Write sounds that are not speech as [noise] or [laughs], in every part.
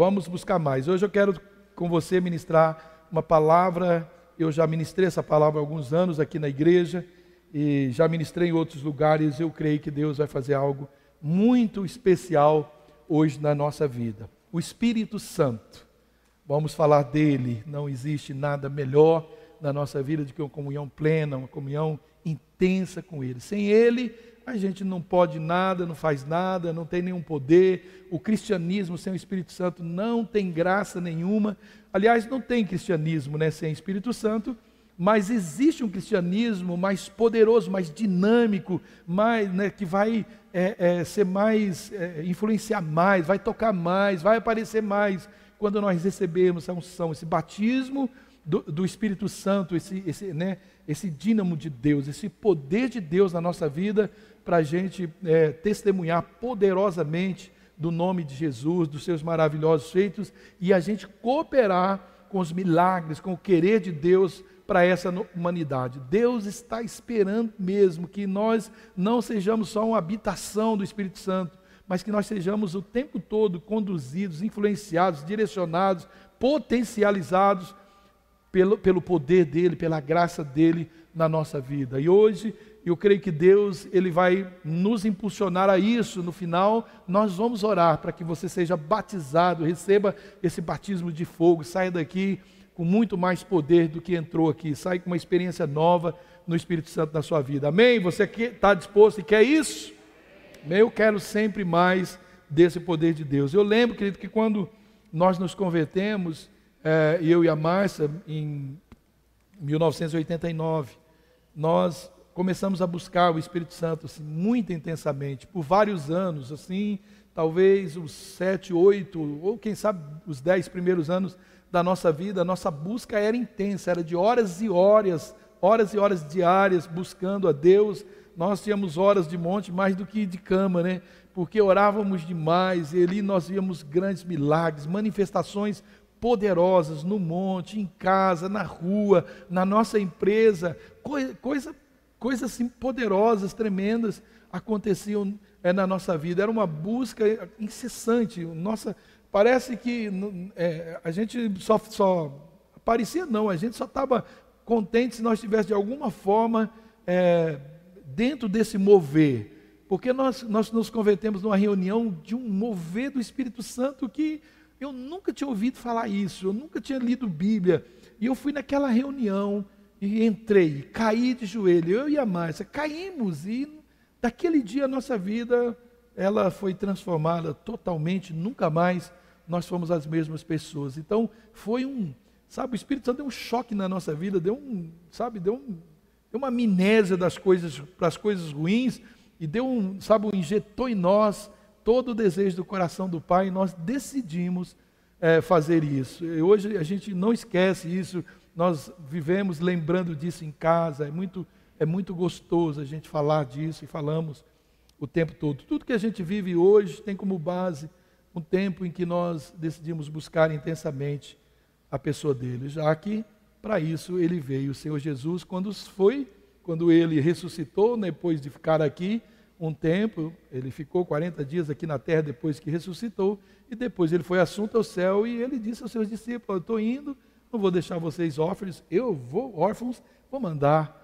Vamos buscar mais. Hoje eu quero com você ministrar uma palavra. Eu já ministrei essa palavra há alguns anos aqui na igreja e já ministrei em outros lugares. Eu creio que Deus vai fazer algo muito especial hoje na nossa vida. O Espírito Santo. Vamos falar dele. Não existe nada melhor na nossa vida do que uma comunhão plena, uma comunhão intensa com ele. Sem ele, a gente não pode nada, não faz nada, não tem nenhum poder. O cristianismo sem o Espírito Santo não tem graça nenhuma. Aliás, não tem cristianismo né, sem Espírito Santo, mas existe um cristianismo mais poderoso, mais dinâmico, mais, né, que vai é, é, ser mais, é, influenciar mais, vai tocar mais, vai aparecer mais quando nós recebemos a unção, esse batismo do, do Espírito Santo, esse, esse, né, esse dínamo de Deus, esse poder de Deus na nossa vida para a gente é, testemunhar poderosamente do nome de Jesus, dos seus maravilhosos feitos e a gente cooperar com os milagres, com o querer de Deus para essa humanidade. Deus está esperando mesmo que nós não sejamos só uma habitação do Espírito Santo, mas que nós sejamos o tempo todo conduzidos, influenciados, direcionados, potencializados pelo, pelo poder dele, pela graça dele na nossa vida. E hoje eu creio que Deus ele vai nos impulsionar a isso. No final, nós vamos orar para que você seja batizado, receba esse batismo de fogo, saia daqui com muito mais poder do que entrou aqui, saia com uma experiência nova no Espírito Santo na sua vida. Amém? Você está disposto e quer isso? Eu quero sempre mais desse poder de Deus. Eu lembro, querido, que quando nós nos convertemos, é, eu e a Márcia, em 1989, nós começamos a buscar o Espírito Santo assim, muito intensamente, por vários anos, assim, talvez os sete, oito, ou quem sabe os dez primeiros anos da nossa vida, a nossa busca era intensa, era de horas e horas, horas e horas diárias buscando a Deus. Nós tínhamos horas de monte mais do que de cama, né? Porque orávamos demais e ali nós víamos grandes milagres, manifestações poderosas no monte, em casa, na rua, na nossa empresa, coisa, coisa coisas assim, poderosas, tremendas aconteciam é, na nossa vida. Era uma busca incessante. Nossa, parece que é, a gente só, só parecia não, a gente só estava contente se nós estivéssemos de alguma forma é, dentro desse mover. Porque nós, nós nos convertemos numa reunião de um mover do Espírito Santo que eu nunca tinha ouvido falar isso, eu nunca tinha lido Bíblia. E eu fui naquela reunião e entrei, caí de joelho, eu e a Márcia, caímos e daquele dia a nossa vida ela foi transformada totalmente, nunca mais nós fomos as mesmas pessoas. Então foi um, sabe, o Espírito Santo deu um choque na nossa vida, deu um, sabe, deu, um, deu uma amnésia das coisas para as coisas ruins e deu um, sabe, um, injetou em nós todo o desejo do coração do Pai e nós decidimos é, fazer isso. E hoje a gente não esquece isso nós vivemos lembrando disso em casa, é muito, é muito gostoso a gente falar disso e falamos o tempo todo. Tudo que a gente vive hoje tem como base um tempo em que nós decidimos buscar intensamente a pessoa dele, já que para isso ele veio, o Senhor Jesus, quando foi, quando ele ressuscitou, depois de ficar aqui um tempo, ele ficou 40 dias aqui na terra depois que ressuscitou, e depois ele foi assunto ao céu e ele disse aos seus discípulos: Eu estou indo não vou deixar vocês órfãos, eu vou, órfãos, vou mandar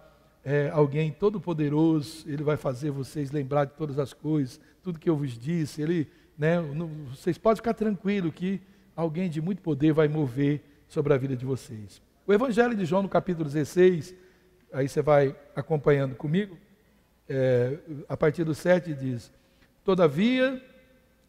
é, alguém todo-poderoso, ele vai fazer vocês lembrar de todas as coisas, tudo que eu vos disse, ele, né, não, vocês podem ficar tranquilos que alguém de muito poder vai mover sobre a vida de vocês. O Evangelho de João, no capítulo 16, aí você vai acompanhando comigo, é, a partir do 7 diz: Todavia,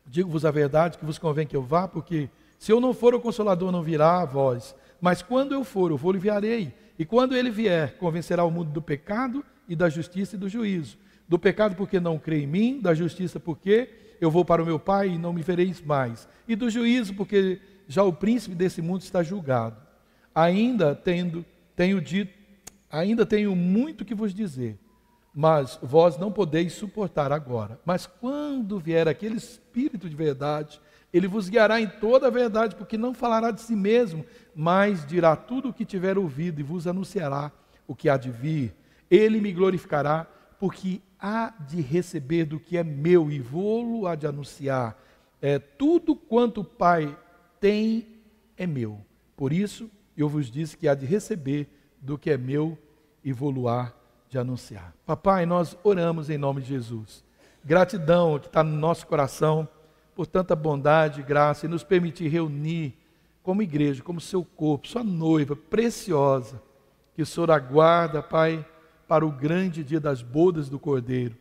digo-vos a verdade, que vos convém que eu vá, porque se eu não for, o Consolador não virá a vós. Mas quando eu for, eu vou enviarei. E quando ele vier, convencerá o mundo do pecado e da justiça e do juízo. Do pecado porque não crê em mim, da justiça porque eu vou para o meu Pai e não me vereis mais. E do juízo porque já o príncipe desse mundo está julgado. Ainda tendo, tenho dito, ainda tenho muito que vos dizer, mas vós não podeis suportar agora. Mas quando vier aquele Espírito de verdade, ele vos guiará em toda a verdade, porque não falará de si mesmo, mas dirá tudo o que tiver ouvido e vos anunciará o que há de vir. Ele me glorificará, porque há de receber do que é meu e vou-lo há de anunciar. É, tudo quanto o Pai tem é meu. Por isso, eu vos disse que há de receber do que é meu e vou-lo-á de anunciar. Papai, nós oramos em nome de Jesus. Gratidão que está no nosso coração por tanta bondade e graça e nos permitir reunir como igreja, como seu corpo, sua noiva preciosa, que o Senhor aguarda, Pai, para o grande dia das bodas do Cordeiro.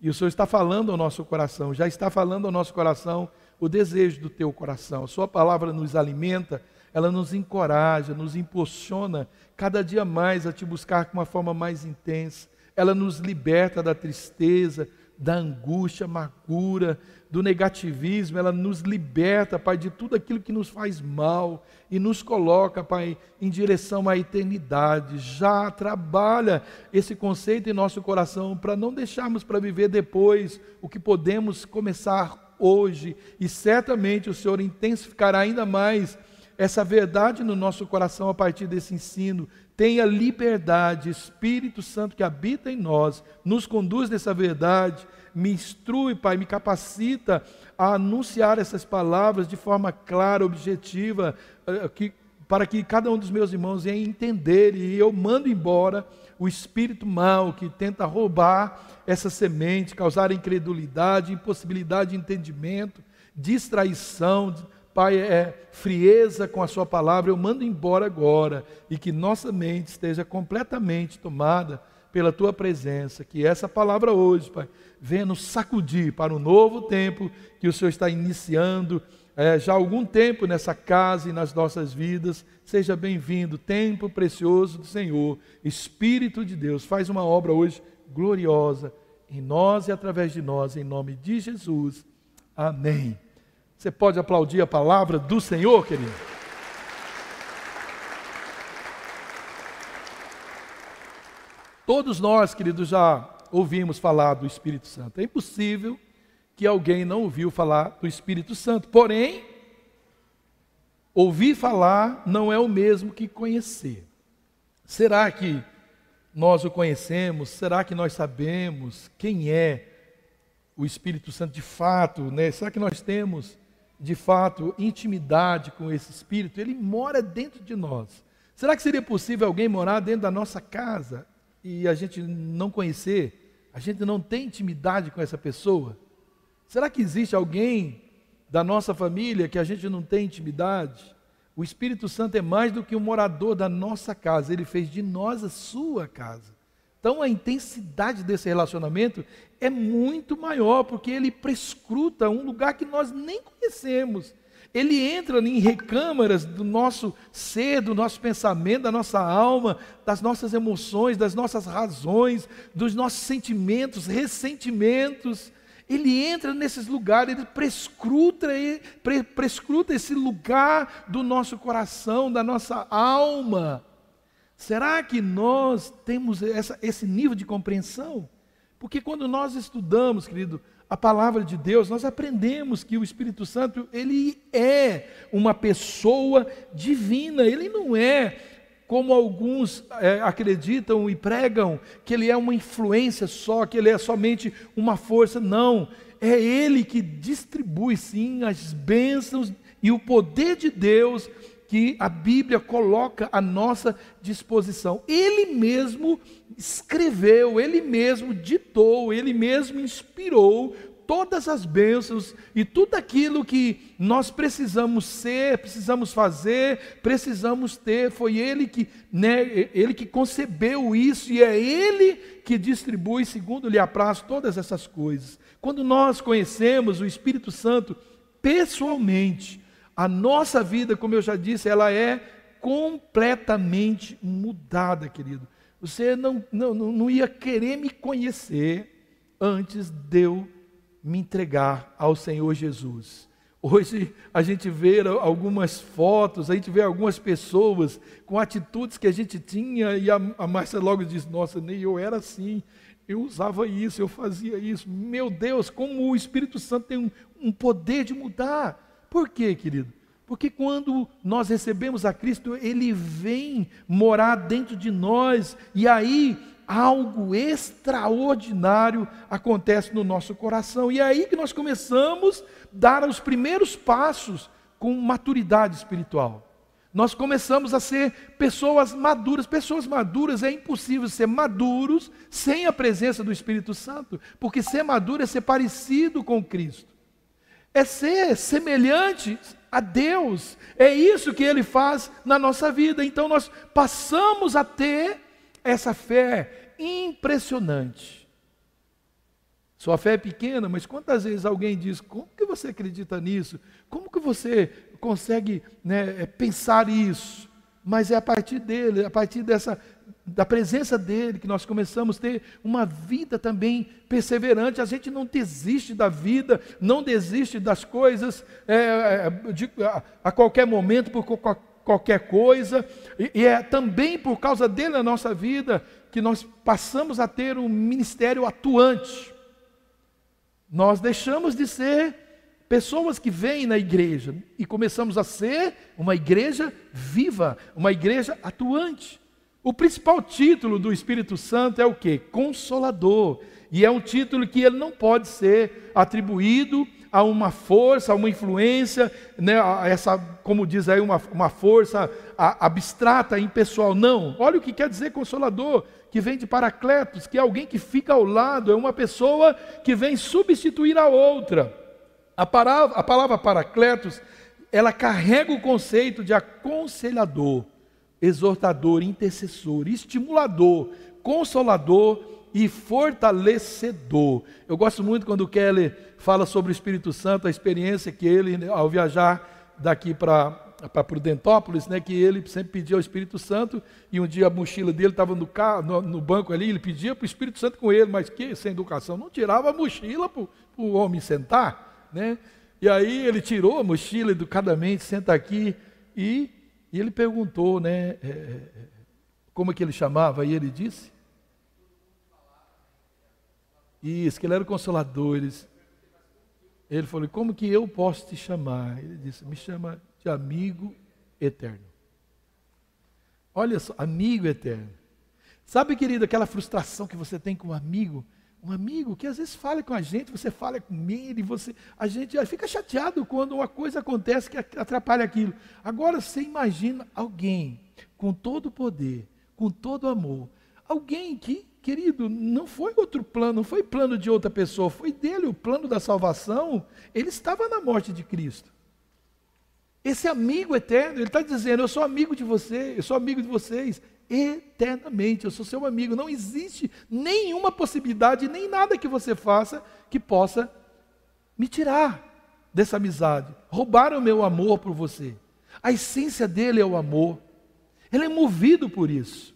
E o Senhor está falando ao nosso coração, já está falando ao nosso coração o desejo do teu coração. A Sua palavra nos alimenta, ela nos encoraja, nos impulsiona cada dia mais a te buscar com uma forma mais intensa. Ela nos liberta da tristeza, da angústia, amargura, do negativismo, ela nos liberta, Pai, de tudo aquilo que nos faz mal e nos coloca, Pai, em direção à eternidade. Já trabalha esse conceito em nosso coração para não deixarmos para viver depois o que podemos começar hoje e certamente o Senhor intensificará ainda mais essa verdade no nosso coração a partir desse ensino. Tenha liberdade, Espírito Santo que habita em nós, nos conduz nessa verdade me instrui, Pai, me capacita a anunciar essas palavras de forma clara, objetiva, eh, que, para que cada um dos meus irmãos venha entender e eu mando embora o espírito mau que tenta roubar essa semente, causar incredulidade, impossibilidade de entendimento, distraição, Pai, é frieza com a Sua palavra, eu mando embora agora e que nossa mente esteja completamente tomada pela tua presença, que essa palavra hoje, Pai, venha nos sacudir para um novo tempo que o Senhor está iniciando é, já há algum tempo nessa casa e nas nossas vidas. Seja bem-vindo, tempo precioso do Senhor, Espírito de Deus, faz uma obra hoje gloriosa em nós e através de nós, em nome de Jesus. Amém. Você pode aplaudir a palavra do Senhor, querido? Todos nós, queridos, já ouvimos falar do Espírito Santo. É impossível que alguém não ouviu falar do Espírito Santo. Porém, ouvir falar não é o mesmo que conhecer. Será que nós o conhecemos? Será que nós sabemos quem é o Espírito Santo de fato? Né? Será que nós temos de fato intimidade com esse Espírito? Ele mora dentro de nós. Será que seria possível alguém morar dentro da nossa casa? e a gente não conhecer, a gente não tem intimidade com essa pessoa? Será que existe alguém da nossa família que a gente não tem intimidade? O Espírito Santo é mais do que um morador da nossa casa, ele fez de nós a sua casa. Então a intensidade desse relacionamento é muito maior, porque ele prescruta um lugar que nós nem conhecemos. Ele entra em recâmaras do nosso ser, do nosso pensamento, da nossa alma, das nossas emoções, das nossas razões, dos nossos sentimentos, ressentimentos. Ele entra nesses lugares, ele prescruta, prescruta esse lugar do nosso coração, da nossa alma. Será que nós temos essa, esse nível de compreensão? Porque quando nós estudamos, querido, a palavra de Deus, nós aprendemos que o Espírito Santo, ele é uma pessoa divina, ele não é como alguns é, acreditam e pregam, que ele é uma influência só, que ele é somente uma força. Não, é ele que distribui sim as bênçãos e o poder de Deus que a Bíblia coloca à nossa disposição. Ele mesmo escreveu, ele mesmo ditou, ele mesmo inspirou todas as bênçãos e tudo aquilo que nós precisamos ser, precisamos fazer, precisamos ter. Foi ele que, né, ele que concebeu isso e é ele que distribui segundo lhe apraz todas essas coisas. Quando nós conhecemos o Espírito Santo pessoalmente, a nossa vida, como eu já disse, ela é completamente mudada, querido. Você não, não, não ia querer me conhecer antes de eu me entregar ao Senhor Jesus. Hoje a gente vê algumas fotos, a gente vê algumas pessoas com atitudes que a gente tinha e a, a Márcia logo diz: Nossa, nem eu era assim, eu usava isso, eu fazia isso. Meu Deus, como o Espírito Santo tem um, um poder de mudar. Por quê, querido? Porque quando nós recebemos a Cristo, Ele vem morar dentro de nós, e aí algo extraordinário acontece no nosso coração. E é aí que nós começamos a dar os primeiros passos com maturidade espiritual. Nós começamos a ser pessoas maduras. Pessoas maduras é impossível ser maduros sem a presença do Espírito Santo, porque ser maduro é ser parecido com Cristo, é ser semelhante a Deus. É isso que Ele faz na nossa vida. Então nós passamos a ter essa fé impressionante. Sua fé é pequena, mas quantas vezes alguém diz: como que você acredita nisso? Como que você consegue né, é, pensar isso? Mas é a partir dele, a partir dessa da presença dele que nós começamos a ter uma vida também perseverante. A gente não desiste da vida, não desiste das coisas é, é de, a, a, qualquer momento por qualquer coisa. E, e é também por causa dele na nossa vida que nós passamos a ter um ministério atuante. Nós deixamos de ser pessoas que vêm na igreja e começamos a ser uma igreja viva, uma igreja atuante. O principal título do Espírito Santo é o que? Consolador. E é um título que ele não pode ser atribuído a uma força, a uma influência, né, essa, como diz aí, uma, uma força abstrata, impessoal. Não. Olha o que quer dizer consolador que vem de Paracletos, que é alguém que fica ao lado, é uma pessoa que vem substituir a outra. A a palavra Paracletos, ela carrega o conceito de aconselhador, exortador, intercessor, estimulador, consolador e fortalecedor. Eu gosto muito quando o Kelly fala sobre o Espírito Santo, a experiência que ele, ao viajar daqui para para Prudentópolis, né, que ele sempre pedia ao Espírito Santo, e um dia a mochila dele estava no, carro, no, no, banco ali, ele pedia para o Espírito Santo com ele, mas que sem educação, não tirava a mochila para o homem sentar, né? E aí ele tirou a mochila educadamente, senta aqui, e, e ele perguntou, né, é, é como é que ele chamava, e ele disse, isso, que ele era o consolador, ele, ele falou, como que eu posso te chamar? Ele disse, me chama de amigo eterno. Olha só, amigo eterno. Sabe, querido, aquela frustração que você tem com um amigo, um amigo que às vezes fala com a gente, você fala com ele, você, a gente fica chateado quando uma coisa acontece que atrapalha aquilo. Agora você imagina alguém com todo o poder, com todo o amor, alguém que, querido, não foi outro plano, não foi plano de outra pessoa, foi dele o plano da salvação. Ele estava na morte de Cristo. Esse amigo eterno, ele está dizendo: Eu sou amigo de você, eu sou amigo de vocês, eternamente, eu sou seu amigo. Não existe nenhuma possibilidade, nem nada que você faça que possa me tirar dessa amizade, roubar o meu amor por você. A essência dele é o amor, ele é movido por isso.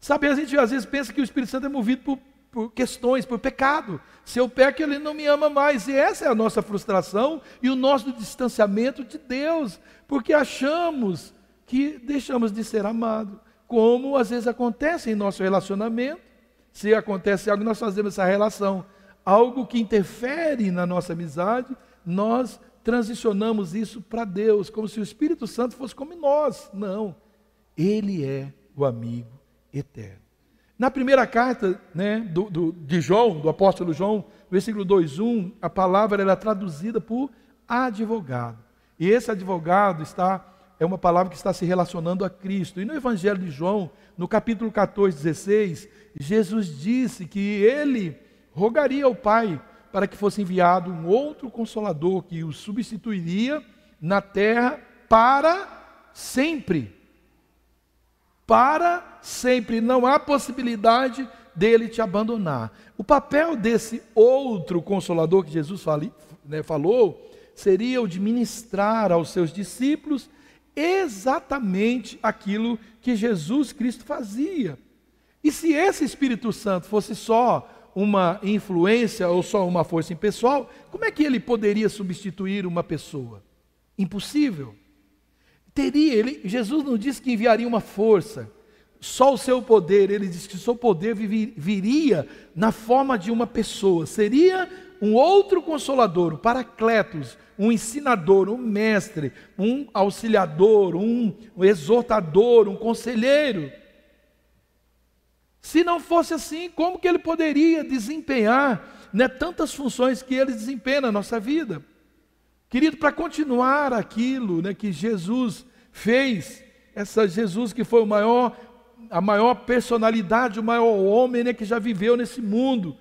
Sabe, a gente às vezes pensa que o Espírito Santo é movido por por questões, por pecado. Se eu peco, ele não me ama mais. E essa é a nossa frustração e o nosso distanciamento de Deus, porque achamos que deixamos de ser amados, como às vezes acontece em nosso relacionamento. Se acontece algo, nós fazemos essa relação, algo que interfere na nossa amizade, nós transicionamos isso para Deus, como se o Espírito Santo fosse como nós. Não, ele é o amigo eterno. Na primeira carta né, do, do, de João, do apóstolo João, versículo 2,1, a palavra era é traduzida por advogado. E esse advogado está é uma palavra que está se relacionando a Cristo. E no Evangelho de João, no capítulo 14, 16, Jesus disse que ele rogaria ao Pai para que fosse enviado um outro consolador que o substituiria na terra para sempre para sempre. Não há possibilidade dele te abandonar. O papel desse outro consolador que Jesus né, falou seria o de ministrar aos seus discípulos exatamente aquilo que Jesus Cristo fazia. E se esse Espírito Santo fosse só uma influência ou só uma força impessoal, como é que ele poderia substituir uma pessoa? Impossível. Teria, ele, Jesus não disse que enviaria uma força, só o seu poder, ele disse que o seu poder viria na forma de uma pessoa, seria um outro consolador, o Paracletos, um ensinador, um mestre, um auxiliador, um, exortador, um conselheiro. Se não fosse assim, como que ele poderia desempenhar né, tantas funções que ele desempenha na nossa vida? Querido, para continuar aquilo né, que Jesus fez, essa Jesus que foi o maior, a maior personalidade, o maior homem né, que já viveu nesse mundo,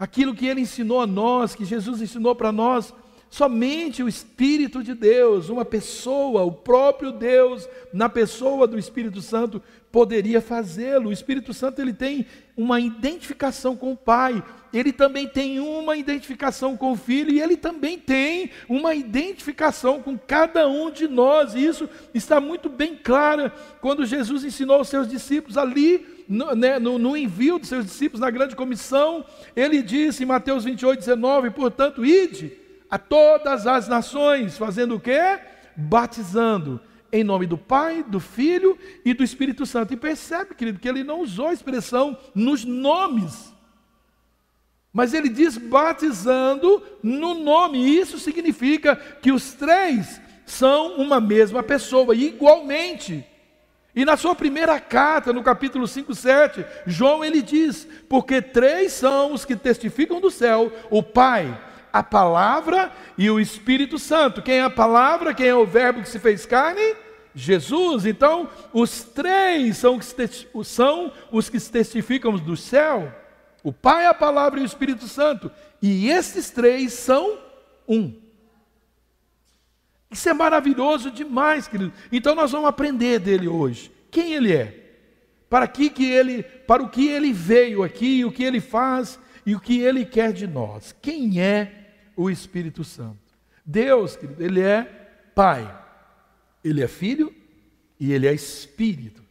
aquilo que ele ensinou a nós, que Jesus ensinou para nós, Somente o Espírito de Deus, uma pessoa, o próprio Deus, na pessoa do Espírito Santo, poderia fazê-lo. O Espírito Santo ele tem uma identificação com o Pai, ele também tem uma identificação com o Filho e ele também tem uma identificação com cada um de nós. E isso está muito bem claro quando Jesus ensinou aos seus discípulos ali no, né, no, no, envio dos seus discípulos na grande comissão, ele disse em Mateus 28, 19: portanto, ide a todas as nações, fazendo o quê? Batizando em nome do Pai, do Filho e do Espírito Santo. E percebe, querido, que ele não usou a expressão nos nomes, mas ele diz batizando no nome. Isso significa que os três são uma mesma pessoa, igualmente. E na sua primeira carta, no capítulo 5, 7, João ele diz: Porque três são os que testificam do céu: o Pai, a palavra e o Espírito Santo. Quem é a palavra? Quem é o Verbo que se fez carne? Jesus. Então, os três são os que, testificam do céu: o Pai, a palavra e o Espírito Santo. E esses três são um. Isso é maravilhoso demais, querido. Então nós vamos aprender dele hoje. Quem ele é? Para que, que ele, para o que ele veio aqui, o que ele faz e o que ele quer de nós. Quem é o Espírito Santo. Deus, querido, ele é Pai, ele é Filho e ele é Espírito.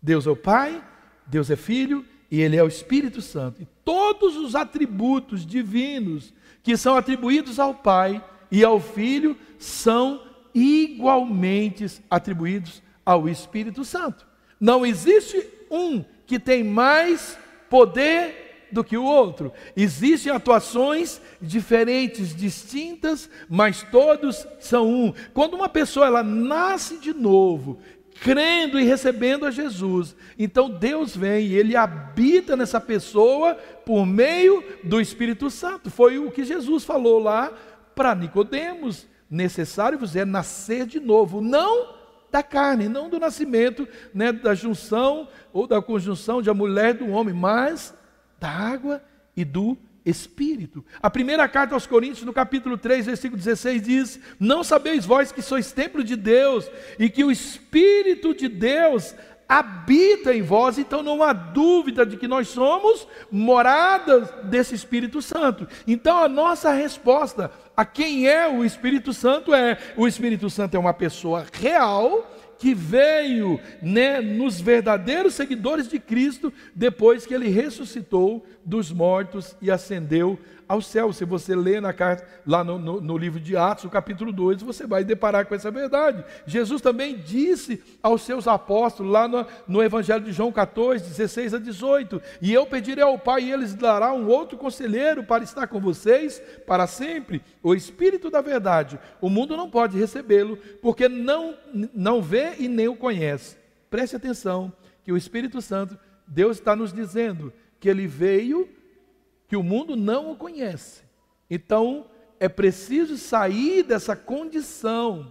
Deus é o Pai, Deus é Filho e ele é o Espírito Santo. E todos os atributos divinos que são atribuídos ao Pai e ao Filho são igualmente atribuídos ao Espírito Santo. Não existe um que tem mais poder do que o outro. Existem atuações diferentes, distintas, mas todos são um. Quando uma pessoa ela nasce de novo, crendo e recebendo a Jesus, então Deus vem e ele habita nessa pessoa por meio do Espírito Santo. Foi o que Jesus falou lá para Nicodemos, necessário vos é nascer de novo, não da carne, não do nascimento, né, da junção ou da conjunção de a mulher e do homem, mas da água e do Espírito. A primeira carta aos Coríntios, no capítulo 3, versículo 16, diz: Não sabeis vós que sois templo de Deus e que o Espírito de Deus habita em vós, então não há dúvida de que nós somos moradas desse Espírito Santo. Então a nossa resposta a quem é o Espírito Santo é: o Espírito Santo é uma pessoa real que veio né, nos verdadeiros seguidores de Cristo depois que ele ressuscitou dos mortos e ascendeu ao céu. Se você lê na carta, lá no, no, no, livro de Atos, o capítulo 2, você vai deparar com essa verdade. Jesus também disse aos seus apóstolos, lá no, no Evangelho de João 14, 16 a 18: E eu pedirei ao Pai, e eles dará um outro conselheiro para estar com vocês para sempre, o Espírito da Verdade. O mundo não pode recebê-lo, porque não, não vê e nem o conhece. Preste atenção, que o Espírito Santo, Deus está nos dizendo que ele veio que o mundo não o conhece. Então, é preciso sair dessa condição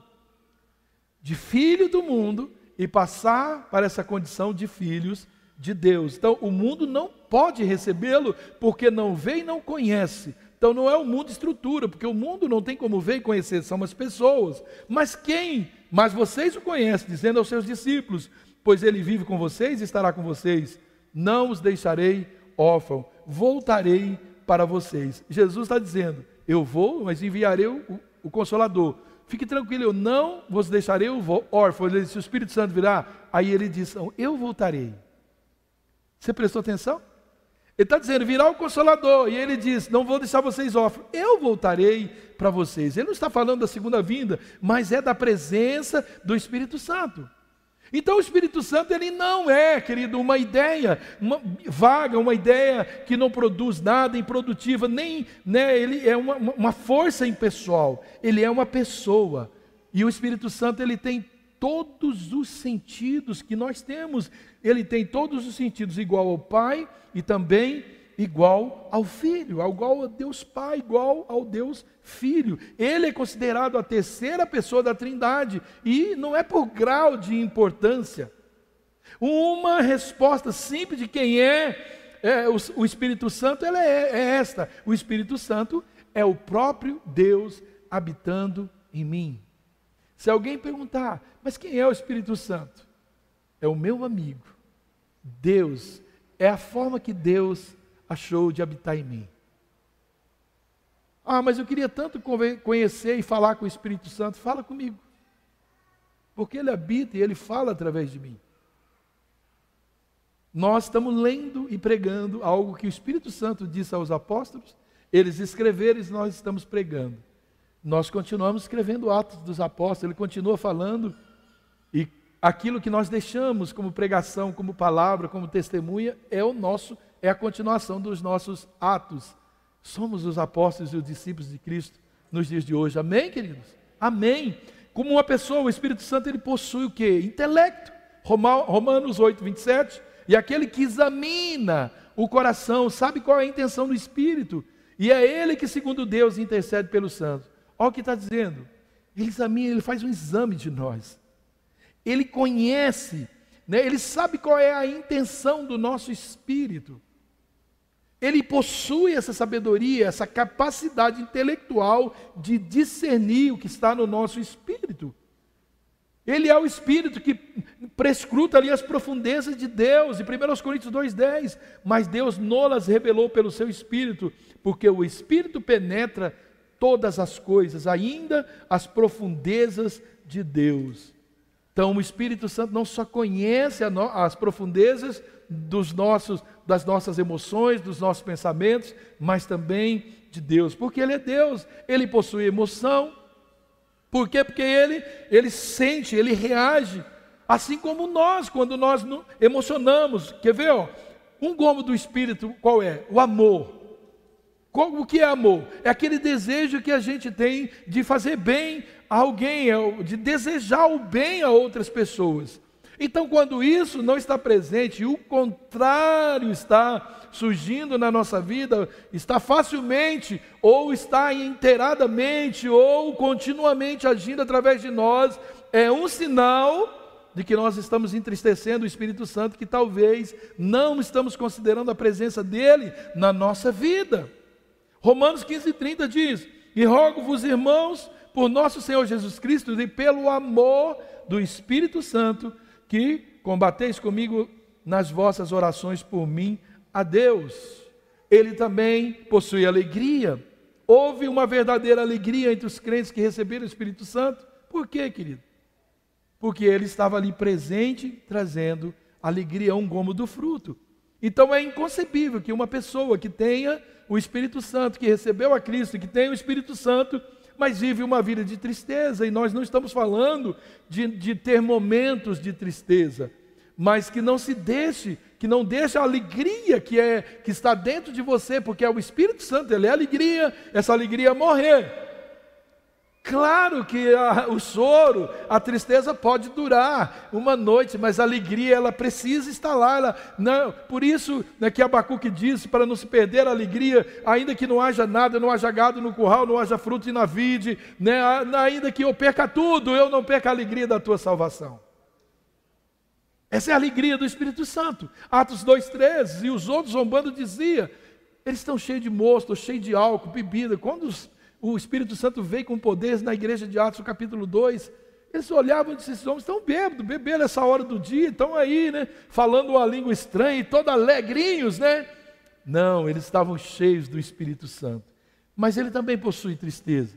de filho do mundo e passar para essa condição de filhos de Deus. Então, o mundo não pode recebê-lo porque não vê e não conhece. Então, não é o mundo estrutura, porque o mundo não tem como ver e conhecer, são as pessoas. Mas quem? Mas vocês o conhecem, dizendo aos seus discípulos: Pois ele vive com vocês e estará com vocês. Não os deixarei órfão voltarei para vocês. Jesus está dizendo: Eu vou, mas enviarei o, o Consolador. Fique tranquilo, eu não vos deixarei órfão. Ele disse: O Espírito Santo virá. Aí ele diz: Eu voltarei. Você prestou atenção? Ele está dizendo: virá o Consolador. E ele diz: Não vou deixar vocês órfãos. Eu voltarei para vocês. Ele não está falando da segunda vinda, mas é da presença do Espírito Santo. Então o Espírito Santo ele não é, querido, uma ideia uma, vaga, uma ideia que não produz nada, improdutiva, nem, né, ele é uma, uma força impessoal, ele é uma pessoa. E o Espírito Santo ele tem todos os sentidos que nós temos, ele tem todos os sentidos igual ao Pai e também igual ao Filho, igual a Deus Pai, igual ao Deus Filho. Ele é considerado a terceira pessoa da Trindade e não é por grau de importância. Uma resposta simples de quem é, é o, o, Espírito Santo ela é, é esta: o Espírito Santo é o próprio Deus habitando em mim. Se alguém perguntar, mas quem é o Espírito Santo? É o meu amigo. Deus é a forma que Deus achou de habitar em mim. Ah, mas eu queria tanto conhecer e falar com o Espírito Santo. Fala comigo. Porque ele habita e ele fala através de mim. Nós estamos lendo e pregando algo que o Espírito Santo disse aos apóstolos, eles escreveram e nós estamos pregando. Nós continuamos escrevendo Atos dos Apóstolos, ele continua falando, e aquilo que nós deixamos como pregação, como palavra, como testemunha, é o nosso é a continuação dos nossos atos. Somos os apóstolos e os discípulos de Cristo nos dias de hoje. Amém, queridos? Amém. Como uma pessoa, o Espírito Santo ele possui o que? Intelecto. Romanos 8, 27. E aquele que examina o coração, sabe qual é a intenção do Espírito. E é ele que, segundo Deus, intercede pelos santos. Olha o que está dizendo. Ele examina, ele faz um exame de nós. Ele conhece, né? ele sabe qual é a intenção do nosso espírito. Ele possui essa sabedoria, essa capacidade intelectual de discernir o que está no nosso espírito. Ele é o espírito que prescruta ali as profundezas de Deus, em 1 Coríntios 2,10. Mas Deus nolas revelou pelo seu espírito, porque o espírito penetra todas as coisas, ainda as profundezas de Deus. Então, o Espírito Santo não só conhece as profundezas dos nossos, das nossas emoções, dos nossos pensamentos, mas também de Deus, porque Ele é Deus, Ele possui emoção. Por quê? Porque Ele, Ele sente, Ele reage, assim como nós, quando nós emocionamos. Quer ver? Ó, um gomo do Espírito, qual é? O amor. O que é amor? É aquele desejo que a gente tem de fazer bem a alguém, é de desejar o bem a outras pessoas. Então, quando isso não está presente e o contrário está surgindo na nossa vida, está facilmente, ou está inteiradamente, ou continuamente agindo através de nós, é um sinal de que nós estamos entristecendo o Espírito Santo, que talvez não estamos considerando a presença dele na nossa vida. Romanos 15, 30 diz: E rogo-vos, irmãos, por nosso Senhor Jesus Cristo e pelo amor do Espírito Santo, que combateis comigo nas vossas orações por mim a Deus. Ele também possui alegria. Houve uma verdadeira alegria entre os crentes que receberam o Espírito Santo. Por quê, querido? Porque ele estava ali presente, trazendo alegria, um gomo do fruto. Então é inconcebível que uma pessoa que tenha o Espírito Santo, que recebeu a Cristo, que tem o Espírito Santo, mas vive uma vida de tristeza, e nós não estamos falando de, de ter momentos de tristeza, mas que não se deixe, que não deixe a alegria que é que está dentro de você, porque é o Espírito Santo, ele é alegria, essa alegria morrer. Claro que a, o choro, a tristeza pode durar uma noite, mas a alegria ela precisa estar lá. Ela, não, por isso né, que Abacuque disse, para não se perder a alegria, ainda que não haja nada, não haja gado no curral, não haja fruto na vide, né, ainda que eu perca tudo, eu não perca a alegria da tua salvação. Essa é a alegria do Espírito Santo. Atos 2,13, e os outros zombando dizia, eles estão cheios de mosto, cheios de álcool, bebida. Quando os o Espírito Santo veio com poderes na igreja de Atos, capítulo 2. Eles olhavam e disseram: esses homens estão bêbados, beberam essa hora do dia, estão aí, né? Falando uma língua estranha e todos alegrinhos, né? Não, eles estavam cheios do Espírito Santo. Mas ele também possui tristeza.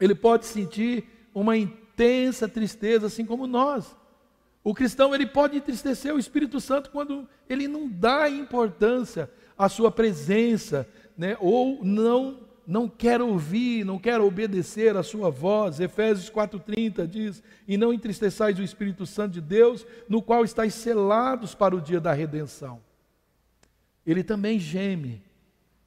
Ele pode sentir uma intensa tristeza, assim como nós. O cristão ele pode entristecer o Espírito Santo quando ele não dá importância à sua presença, né? ou não não quer ouvir, não quer obedecer a sua voz. Efésios 4:30 diz: "E não entristeçais o Espírito Santo de Deus, no qual estáis selados para o dia da redenção." Ele também geme,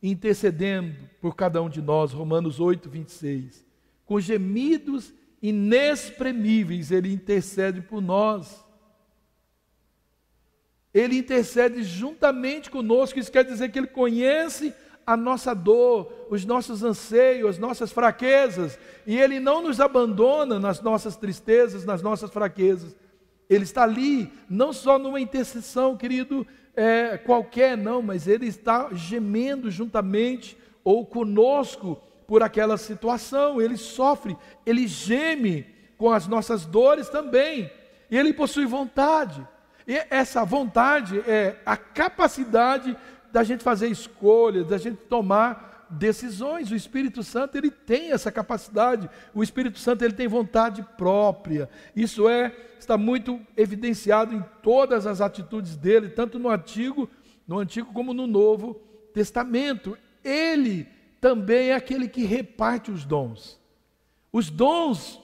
intercedendo por cada um de nós, Romanos 8:26. Com gemidos inexprimíveis ele intercede por nós. ele intercede juntamente conosco. Isso quer dizer que ele conhece a nossa dor, os nossos anseios, as nossas fraquezas, e ele não nos abandona nas nossas tristezas, nas nossas fraquezas. Ele está ali, não só numa intercessão, querido, é, qualquer, não, mas ele está gemendo juntamente ou conosco por aquela situação. Ele sofre, ele geme com as nossas dores também. E ele possui vontade. E essa vontade é a capacidade da gente fazer escolhas, da gente tomar decisões. O Espírito Santo ele tem essa capacidade. O Espírito Santo ele tem vontade própria. Isso é está muito evidenciado em todas as atitudes dele, tanto no antigo, no antigo como no Novo Testamento. Ele também é aquele que reparte os dons. Os dons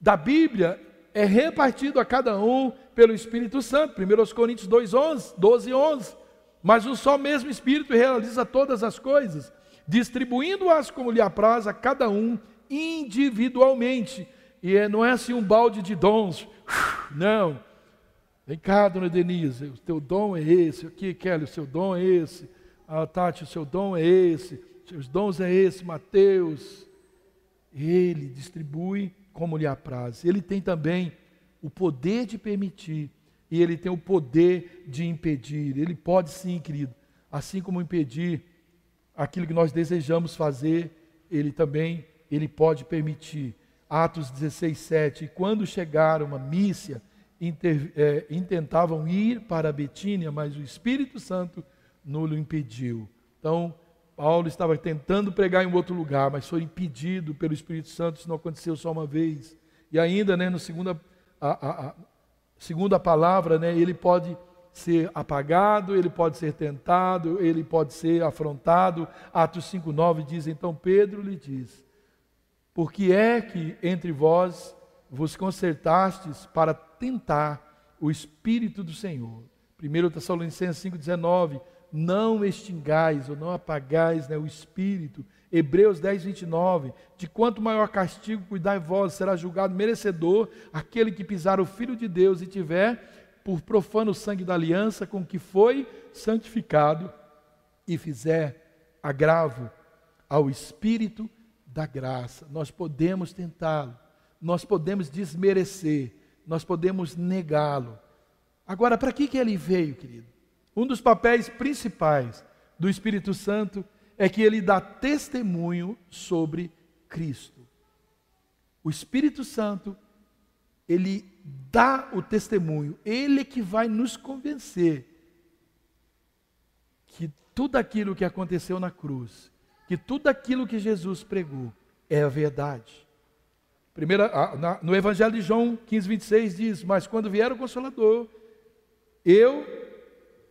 da Bíblia é repartido a cada um pelo Espírito Santo. 1 Coríntios 2, 11, 12 e 11. Mas um só mesmo Espírito realiza todas as coisas, distribuindo-as como lhe apraz a cada um individualmente. E é, não é assim um balde de dons, [laughs] não. Vem cá, dona Denise, o teu dom é esse. Aqui, Kelly, o seu dom é esse. Ah, Tati, o seu dom é esse. Os dons é esse, Mateus. Ele distribui como lhe apraz. Ele tem também o poder de permitir e ele tem o poder de impedir. Ele pode sim, querido, assim como impedir aquilo que nós desejamos fazer, ele também ele pode permitir. Atos 16, 7. E quando chegaram a Mícia, inter, é, intentavam ir para Betínia, mas o Espírito Santo não o impediu. Então, Paulo estava tentando pregar em outro lugar, mas foi impedido pelo Espírito Santo, isso não aconteceu só uma vez. E ainda, né, no segunda, a, a, a, segundo a palavra, né, ele pode ser apagado, ele pode ser tentado, ele pode ser afrontado. Atos 5,9 diz: Então Pedro lhe diz: Por que é que entre vós vos concertastes para tentar o Espírito do Senhor? 1 Tessalonicenses 5,19 não extingais ou não apagais né, o espírito. Hebreus 10, 29. De quanto maior castigo cuidai vós, será julgado merecedor aquele que pisar o Filho de Deus e tiver por profano o sangue da aliança com que foi santificado e fizer agravo ao espírito da graça. Nós podemos tentá-lo, nós podemos desmerecer, nós podemos negá-lo. Agora, para que, que ele veio, querido? Um dos papéis principais do Espírito Santo é que ele dá testemunho sobre Cristo. O Espírito Santo, ele dá o testemunho, ele é que vai nos convencer que tudo aquilo que aconteceu na cruz, que tudo aquilo que Jesus pregou é a verdade. Primeira, no Evangelho de João 15, 26 diz: Mas quando vier o Consolador, eu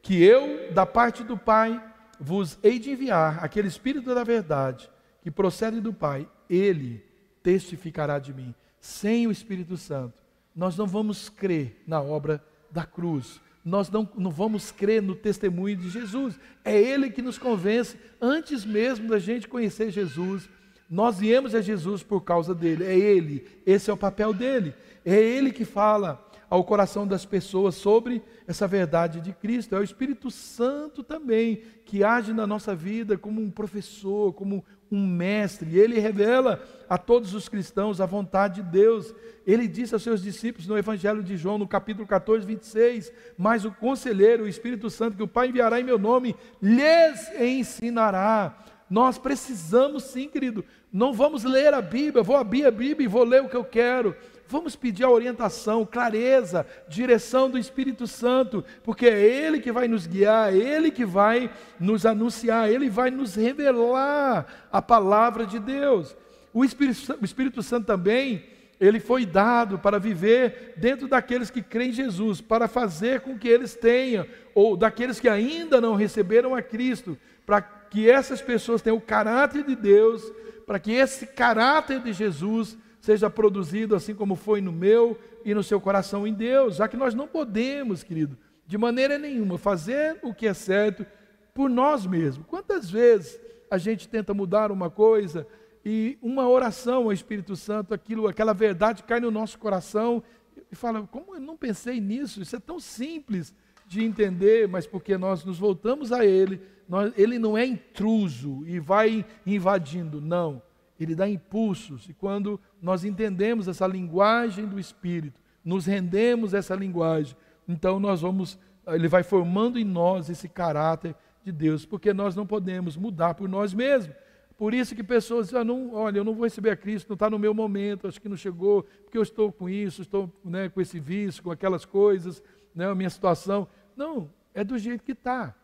que eu, da parte do Pai, vos hei de enviar aquele Espírito da verdade que procede do Pai, ele testificará de mim. Sem o Espírito Santo, nós não vamos crer na obra da cruz, nós não, não vamos crer no testemunho de Jesus. É Ele que nos convence, antes mesmo da gente conhecer Jesus. Nós viemos a Jesus por causa dele, é Ele, esse é o papel dele. É Ele que fala ao coração das pessoas sobre essa verdade de Cristo. É o Espírito Santo também que age na nossa vida como um professor, como um mestre. Ele revela a todos os cristãos a vontade de Deus. Ele disse aos seus discípulos no Evangelho de João, no capítulo 14, 26: Mas o conselheiro, o Espírito Santo, que o Pai enviará em meu nome, lhes ensinará. Nós precisamos sim, querido. Não vamos ler a Bíblia, vou abrir a Bíblia e vou ler o que eu quero. Vamos pedir a orientação, clareza, direção do Espírito Santo, porque é Ele que vai nos guiar, é Ele que vai nos anunciar, Ele vai nos revelar a palavra de Deus. O Espírito, o Espírito Santo também, ele foi dado para viver dentro daqueles que creem em Jesus, para fazer com que eles tenham, ou daqueles que ainda não receberam a Cristo, para que essas pessoas tenham o caráter de Deus, para que esse caráter de Jesus seja produzido assim como foi no meu e no seu coração em Deus, já que nós não podemos, querido, de maneira nenhuma fazer o que é certo por nós mesmos. Quantas vezes a gente tenta mudar uma coisa e uma oração ao Espírito Santo, aquilo, aquela verdade cai no nosso coração e fala: "Como eu não pensei nisso? Isso é tão simples". de entender, mas porque nós nos voltamos a Ele, nós, Ele não é intruso e vai invadindo, não. Ele dá impulsos, e quando nós entendemos essa linguagem do Espírito, nos rendemos essa linguagem, então nós vamos, Ele vai formando em nós esse caráter de Deus, porque nós não podemos mudar por nós mesmos. Por isso que pessoas dizem, ah, não, olha, eu não vou receber a Cristo, não está no meu momento, acho que não chegou, porque eu estou com isso, estou né, com esse vício, com aquelas coisas, né, a minha situação. Não, é do jeito que está.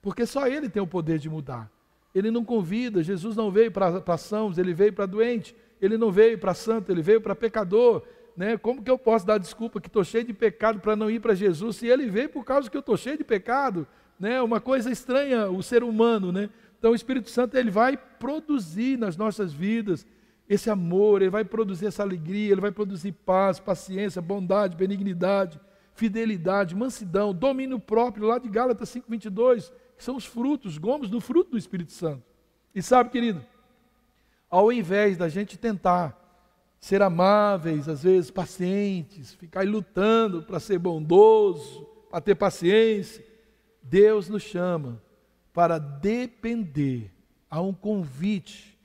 Porque só Ele tem o poder de mudar. Ele não convida, Jesus não veio para sãos, Ele veio para doente, Ele não veio para santo, Ele veio para pecador. Né? Como que eu posso dar desculpa que estou cheio de pecado para não ir para Jesus, se Ele veio por causa que eu estou cheio de pecado? Né? Uma coisa estranha o ser humano, né? Então o Espírito Santo ele vai produzir nas nossas vidas esse amor, ele vai produzir essa alegria, ele vai produzir paz, paciência, bondade, benignidade, fidelidade, mansidão, domínio próprio, lá de Gálatas 5:22, que são os frutos, gomos do fruto do Espírito Santo. E sabe, querido, ao invés da gente tentar ser amáveis, às vezes pacientes, ficar lutando para ser bondoso, para ter paciência, Deus nos chama para depender, há um convite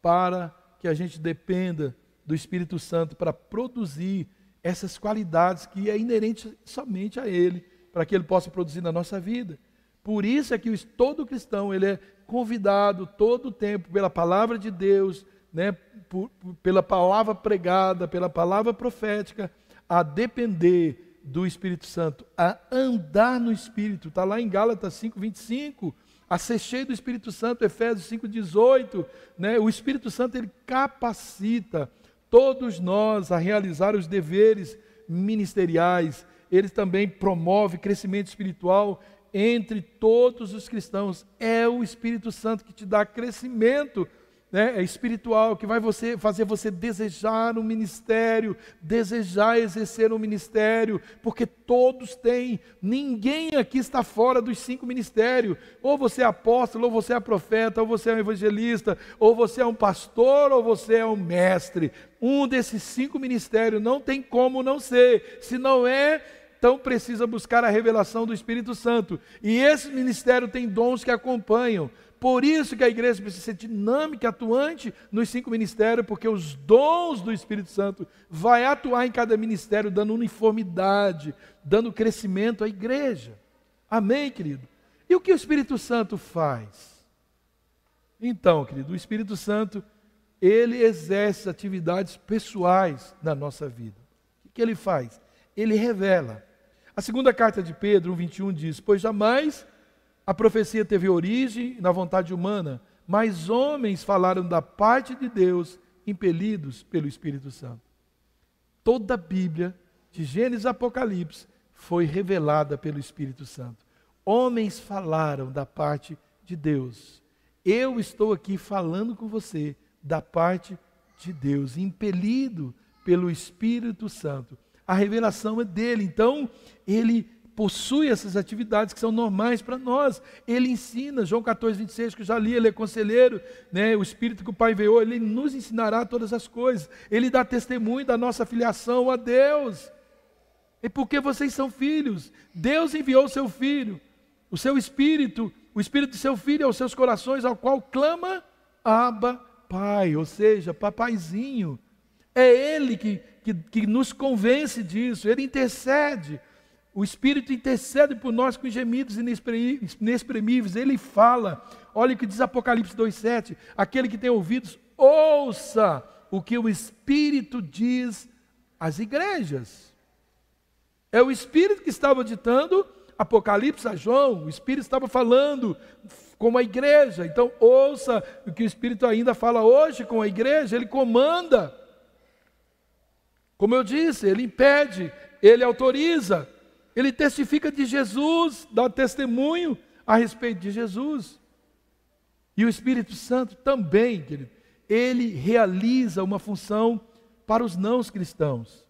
para que a gente dependa do Espírito Santo para produzir essas qualidades que é inerente somente a Ele, para que Ele possa produzir na nossa vida. Por isso é que todo cristão ele é convidado todo o tempo pela palavra de Deus, né, por, pela palavra pregada, pela palavra profética, a depender do Espírito Santo, a andar no Espírito. Está lá em Gálatas 5, 25 a ser cheio do Espírito Santo, Efésios 5,18, né? o Espírito Santo ele capacita todos nós a realizar os deveres ministeriais, ele também promove crescimento espiritual entre todos os cristãos. É o Espírito Santo que te dá crescimento né, é espiritual, que vai você, fazer você desejar um ministério, desejar exercer um ministério, porque todos têm, ninguém aqui está fora dos cinco ministérios. Ou você é apóstolo, ou você é profeta, ou você é um evangelista, ou você é um pastor, ou você é um mestre. Um desses cinco ministérios não tem como não ser. Se não é, então precisa buscar a revelação do Espírito Santo. E esse ministério tem dons que acompanham. Por isso que a igreja precisa ser dinâmica, atuante nos cinco ministérios, porque os dons do Espírito Santo vai atuar em cada ministério, dando uniformidade, dando crescimento à igreja. Amém, querido? E o que o Espírito Santo faz? Então, querido, o Espírito Santo, ele exerce atividades pessoais na nossa vida. O que ele faz? Ele revela. A segunda carta de Pedro, 1,21 diz: Pois jamais a profecia teve origem na vontade humana, mas homens falaram da parte de Deus, impelidos pelo Espírito Santo. Toda a Bíblia, de Gênesis a Apocalipse, foi revelada pelo Espírito Santo. Homens falaram da parte de Deus. Eu estou aqui falando com você da parte de Deus, impelido pelo Espírito Santo. A revelação é dele. Então, ele possui essas atividades que são normais para nós. Ele ensina, João 14, 26, que eu já li, ele é conselheiro, né? o Espírito que o Pai veio, ele nos ensinará todas as coisas. Ele dá testemunho da nossa filiação a Deus. E porque vocês são filhos, Deus enviou o seu Filho, o seu Espírito, o Espírito do seu Filho aos seus corações, ao qual clama, Abba, Pai, ou seja, papaizinho. É Ele que, que, que nos convence disso, Ele intercede. O Espírito intercede por nós com gemidos inexprimíveis. Ele fala. Olha o que diz Apocalipse 2,7. Aquele que tem ouvidos, ouça o que o Espírito diz às igrejas. É o Espírito que estava ditando Apocalipse a João. O Espírito estava falando com a igreja. Então, ouça o que o Espírito ainda fala hoje com a igreja. Ele comanda. Como eu disse, ele impede, ele autoriza. Ele testifica de Jesus, dá testemunho a respeito de Jesus. E o Espírito Santo também, querido, ele realiza uma função para os não cristãos.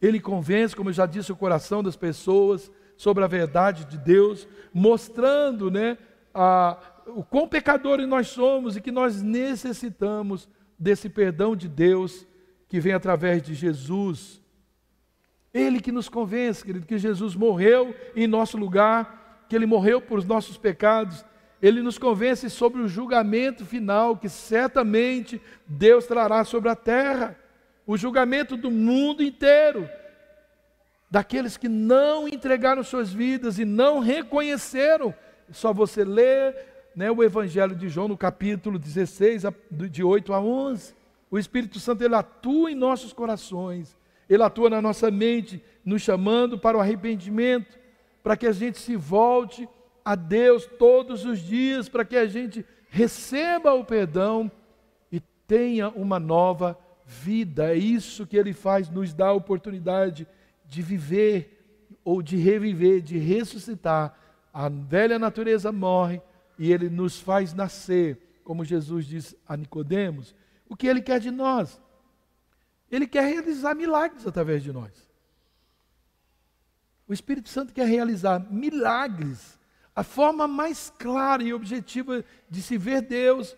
Ele convence, como eu já disse, o coração das pessoas sobre a verdade de Deus, mostrando né, a, o quão pecadores nós somos e que nós necessitamos desse perdão de Deus que vem através de Jesus Ele que nos convence, querido, que Jesus morreu em nosso lugar, que Ele morreu por os nossos pecados. Ele nos convence sobre o julgamento final que certamente Deus trará sobre a terra o julgamento do mundo inteiro, daqueles que não entregaram suas vidas e não reconheceram. Só você lê né, o Evangelho de João no capítulo 16, de 8 a 11. O Espírito Santo ele atua em nossos corações, ele atua na nossa mente, nos chamando para o arrependimento, para que a gente se volte a Deus todos os dias, para que a gente receba o perdão e tenha uma nova vida. É isso que ele faz, nos dá a oportunidade de viver ou de reviver, de ressuscitar. A velha natureza morre e ele nos faz nascer, como Jesus diz a Nicodemos, o que ele quer de nós. Ele quer realizar milagres através de nós. O Espírito Santo quer realizar milagres. A forma mais clara e objetiva de se ver Deus,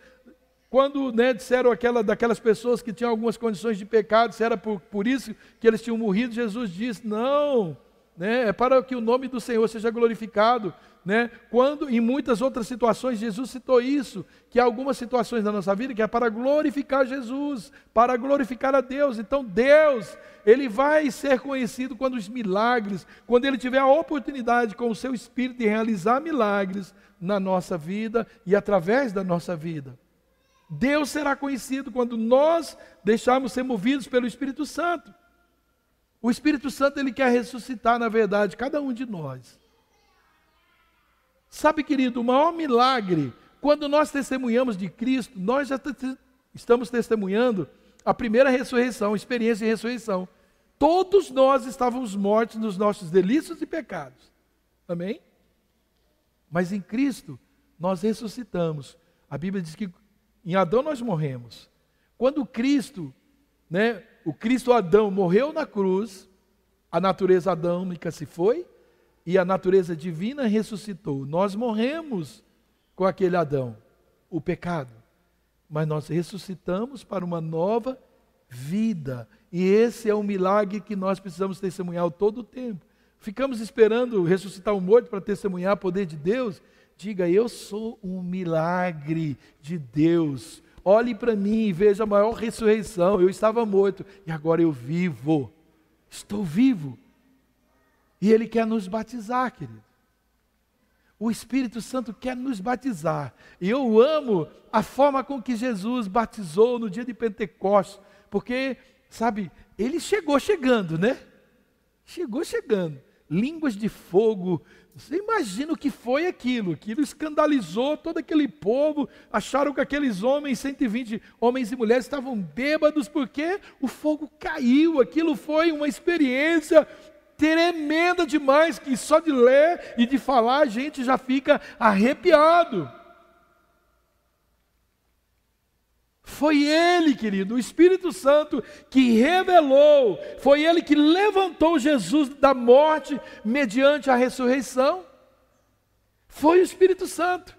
quando né, disseram aquela, daquelas pessoas que tinham algumas condições de pecado, se era por, por isso que eles tinham morrido, Jesus disse: não, né, é para que o nome do Senhor seja glorificado. Né? Quando em muitas outras situações Jesus citou isso, que há algumas situações da nossa vida que é para glorificar Jesus, para glorificar a Deus. Então Deus, ele vai ser conhecido quando os milagres, quando ele tiver a oportunidade com o seu espírito de realizar milagres na nossa vida e através da nossa vida. Deus será conhecido quando nós deixarmos ser movidos pelo Espírito Santo. O Espírito Santo ele quer ressuscitar, na verdade, cada um de nós. Sabe, querido, o maior milagre, quando nós testemunhamos de Cristo, nós já estamos testemunhando a primeira ressurreição, experiência de ressurreição. Todos nós estávamos mortos nos nossos delícios e pecados. Amém? Mas em Cristo nós ressuscitamos. A Bíblia diz que em Adão nós morremos. Quando Cristo, né, o Cristo Adão morreu na cruz, a natureza adâmica se foi e a natureza divina ressuscitou. Nós morremos com aquele Adão, o pecado, mas nós ressuscitamos para uma nova vida. E esse é um milagre que nós precisamos testemunhar todo o tempo. Ficamos esperando ressuscitar o morto para testemunhar o poder de Deus, Diga, eu sou um milagre de Deus. Olhe para mim e veja a maior ressurreição. Eu estava morto e agora eu vivo. Estou vivo. E Ele quer nos batizar, querido. O Espírito Santo quer nos batizar. E eu amo a forma com que Jesus batizou no dia de Pentecostes, porque, sabe, ele chegou chegando, né? Chegou chegando. Línguas de fogo você imagina o que foi aquilo? Aquilo escandalizou todo aquele povo. Acharam que aqueles homens, 120 homens e mulheres, estavam bêbados porque o fogo caiu. Aquilo foi uma experiência tremenda demais que só de ler e de falar a gente já fica arrepiado. Foi Ele, querido, o Espírito Santo que revelou, foi Ele que levantou Jesus da morte mediante a ressurreição. Foi o Espírito Santo.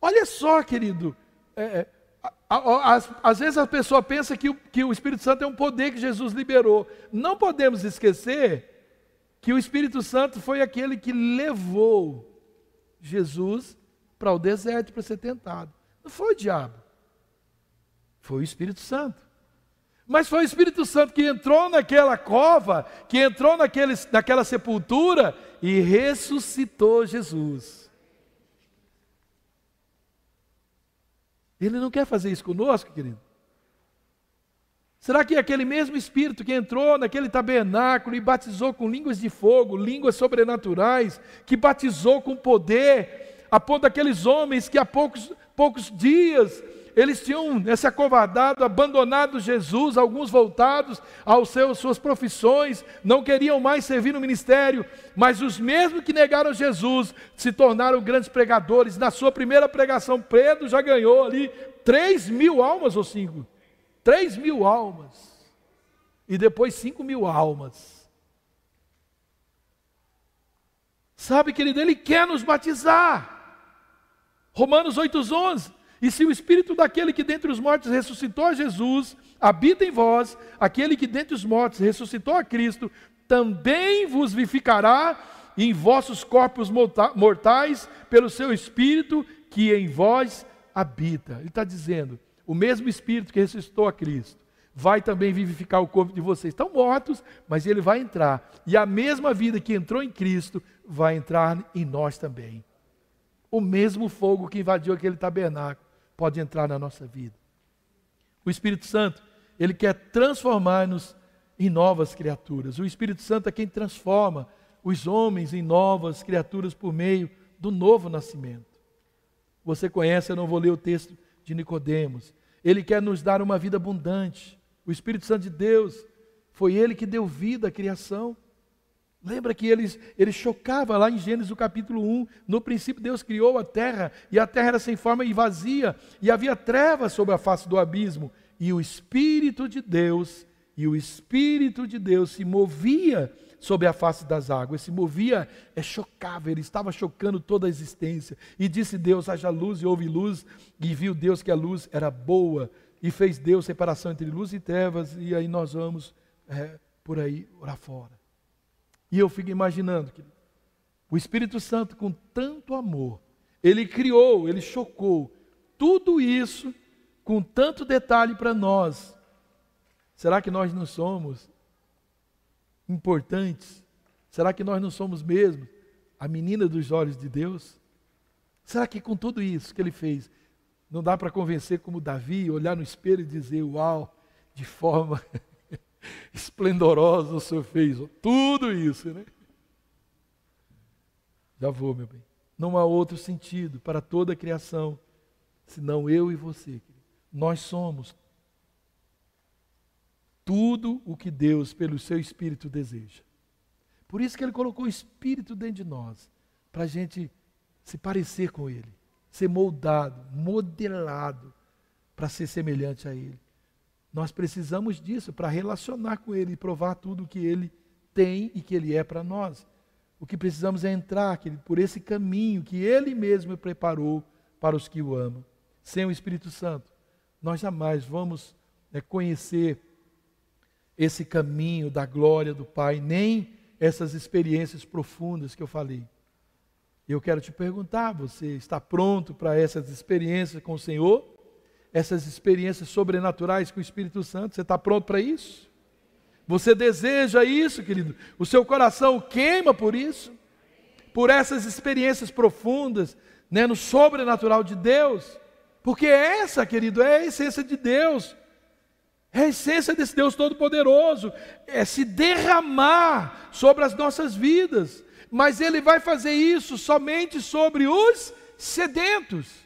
Olha só, querido, é, é às, vezes a pessoa pensa que o, que o Espírito Santo é um poder que Jesus liberou. Não podemos esquecer que o Espírito Santo foi aquele que levou Jesus para o deserto para ser tentado. Não foi o diabo. Foi o Espírito Santo. Mas foi o Espírito Santo que entrou naquela cova, que entrou naquele, naquela sepultura e ressuscitou Jesus. Ele não quer fazer isso conosco, querido? Será que aquele mesmo Espírito que entrou naquele tabernáculo e batizou com línguas de fogo, línguas sobrenaturais, que batizou com poder, a ponto daqueles homens que há poucos, poucos dias eles tinham se acovardado, abandonado Jesus, alguns voltados aos seus suas profissões, não queriam mais servir no ministério, mas os mesmos que negaram Jesus se tornaram grandes pregadores. Na sua primeira pregação, Pedro já ganhou ali três mil almas ou cinco? Três mil almas. E depois cinco mil almas. Sabe, querido, Ele quer nos batizar. Romanos 8,11. E se o espírito daquele que dentre os mortos ressuscitou a Jesus habita em vós, aquele que dentre os mortos ressuscitou a Cristo, também vos vivificará em vossos corpos mortais pelo seu Espírito que em vós habita. Ele está dizendo: o mesmo Espírito que ressuscitou a Cristo vai também vivificar o corpo de vocês. Estão mortos, mas ele vai entrar. E a mesma vida que entrou em Cristo vai entrar em nós também. O mesmo fogo que invadiu aquele tabernáculo pode entrar na nossa vida. O Espírito Santo, ele quer transformar-nos em novas criaturas. O Espírito Santo é quem transforma os homens em novas criaturas por meio do novo nascimento. Você conhece, eu não vou ler o texto de Nicodemos. Ele quer nos dar uma vida abundante. O Espírito Santo de Deus foi ele que deu vida à criação. Lembra que ele, ele chocava lá em Gênesis o capítulo 1, no princípio Deus criou a terra, e a terra era sem forma e vazia, e havia trevas sobre a face do abismo, e o Espírito de Deus, e o Espírito de Deus se movia sobre a face das águas, se movia, é chocável, ele estava chocando toda a existência. E disse Deus: haja luz, e houve luz, e viu Deus que a luz era boa, e fez Deus separação entre luz e trevas, e aí nós vamos é, por aí orar fora. E eu fico imaginando que o Espírito Santo, com tanto amor, ele criou, ele chocou tudo isso com tanto detalhe para nós. Será que nós não somos importantes? Será que nós não somos mesmo a menina dos olhos de Deus? Será que com tudo isso que ele fez, não dá para convencer como Davi, olhar no espelho e dizer: Uau, de forma esplendorosa o Senhor fez tudo isso, né? Já vou, meu bem. Não há outro sentido para toda a criação, senão eu e você. Nós somos tudo o que Deus, pelo seu Espírito, deseja. Por isso que Ele colocou o Espírito dentro de nós, para a gente se parecer com Ele, ser moldado, modelado, para ser semelhante a Ele. Nós precisamos disso para relacionar com Ele e provar tudo o que Ele tem e que Ele é para nós. O que precisamos é entrar por esse caminho que Ele mesmo preparou para os que o amam. Sem o Espírito Santo, nós jamais vamos é, conhecer esse caminho da glória do Pai, nem essas experiências profundas que eu falei. Eu quero te perguntar: você está pronto para essas experiências com o Senhor? Essas experiências sobrenaturais com o Espírito Santo? Você está pronto para isso? Você deseja isso, querido? O seu coração queima por isso? Por essas experiências profundas, né, no sobrenatural de Deus? Porque essa, querido, é a essência de Deus. É a essência desse Deus Todo-Poderoso, é se derramar sobre as nossas vidas, mas Ele vai fazer isso somente sobre os sedentos.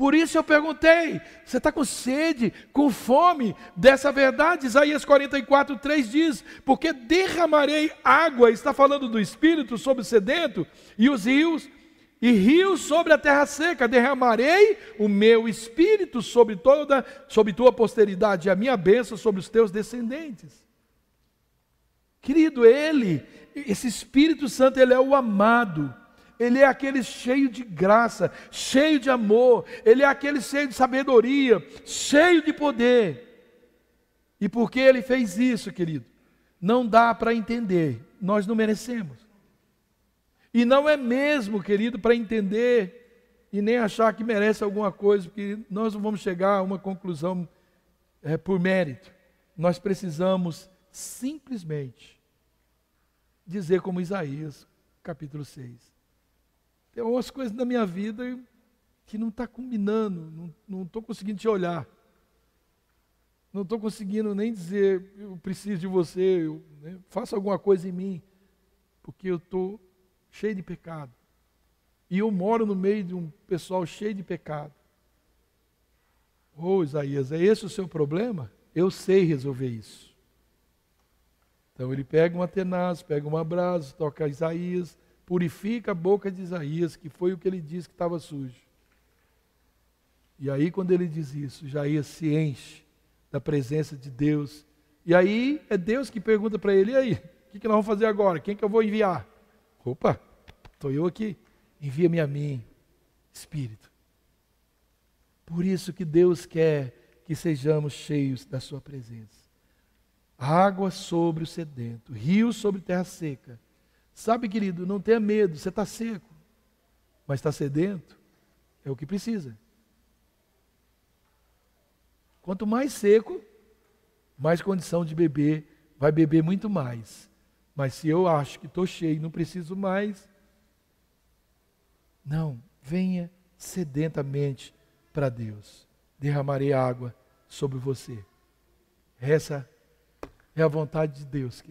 Por isso eu perguntei: você está com sede, com fome dessa verdade? Isaías 44, 3 diz: Porque derramarei água, está falando do Espírito sobre o sedento, e os rios e rios sobre a terra seca, derramarei o meu espírito sobre toda, sobre tua posteridade, e a minha bênção sobre os teus descendentes. Querido, ele, esse Espírito Santo, ele é o amado. Ele é aquele cheio de graça, cheio de amor, ele é aquele cheio de sabedoria, cheio de poder. E porque ele fez isso, querido, não dá para entender, nós não merecemos. E não é mesmo, querido, para entender e nem achar que merece alguma coisa, porque nós não vamos chegar a uma conclusão é, por mérito. Nós precisamos simplesmente dizer como Isaías, capítulo 6. Tem algumas coisas na minha vida que não está combinando, não estou conseguindo te olhar. Não estou conseguindo nem dizer, eu preciso de você, eu, né, faça alguma coisa em mim, porque eu estou cheio de pecado. E eu moro no meio de um pessoal cheio de pecado. Ô oh, Isaías, é esse o seu problema? Eu sei resolver isso. Então ele pega uma tenaz, pega uma brasa, toca Isaías, purifica a boca de Isaías, que foi o que ele disse que estava sujo. E aí, quando ele diz isso, Isaías se enche da presença de Deus. E aí é Deus que pergunta para ele: e aí, o que, que nós vamos fazer agora? Quem que eu vou enviar? Opa, estou eu aqui. Envia-me a mim, Espírito. Por isso que Deus quer que sejamos cheios da Sua presença. Água sobre o sedento, rio sobre terra seca. Sabe, querido, não tenha medo, você está seco, mas está sedento, é o que precisa. Quanto mais seco, mais condição de beber, vai beber muito mais. Mas se eu acho que estou cheio, não preciso mais, não, venha sedentamente para Deus. Derramarei água sobre você. Essa é a vontade de Deus.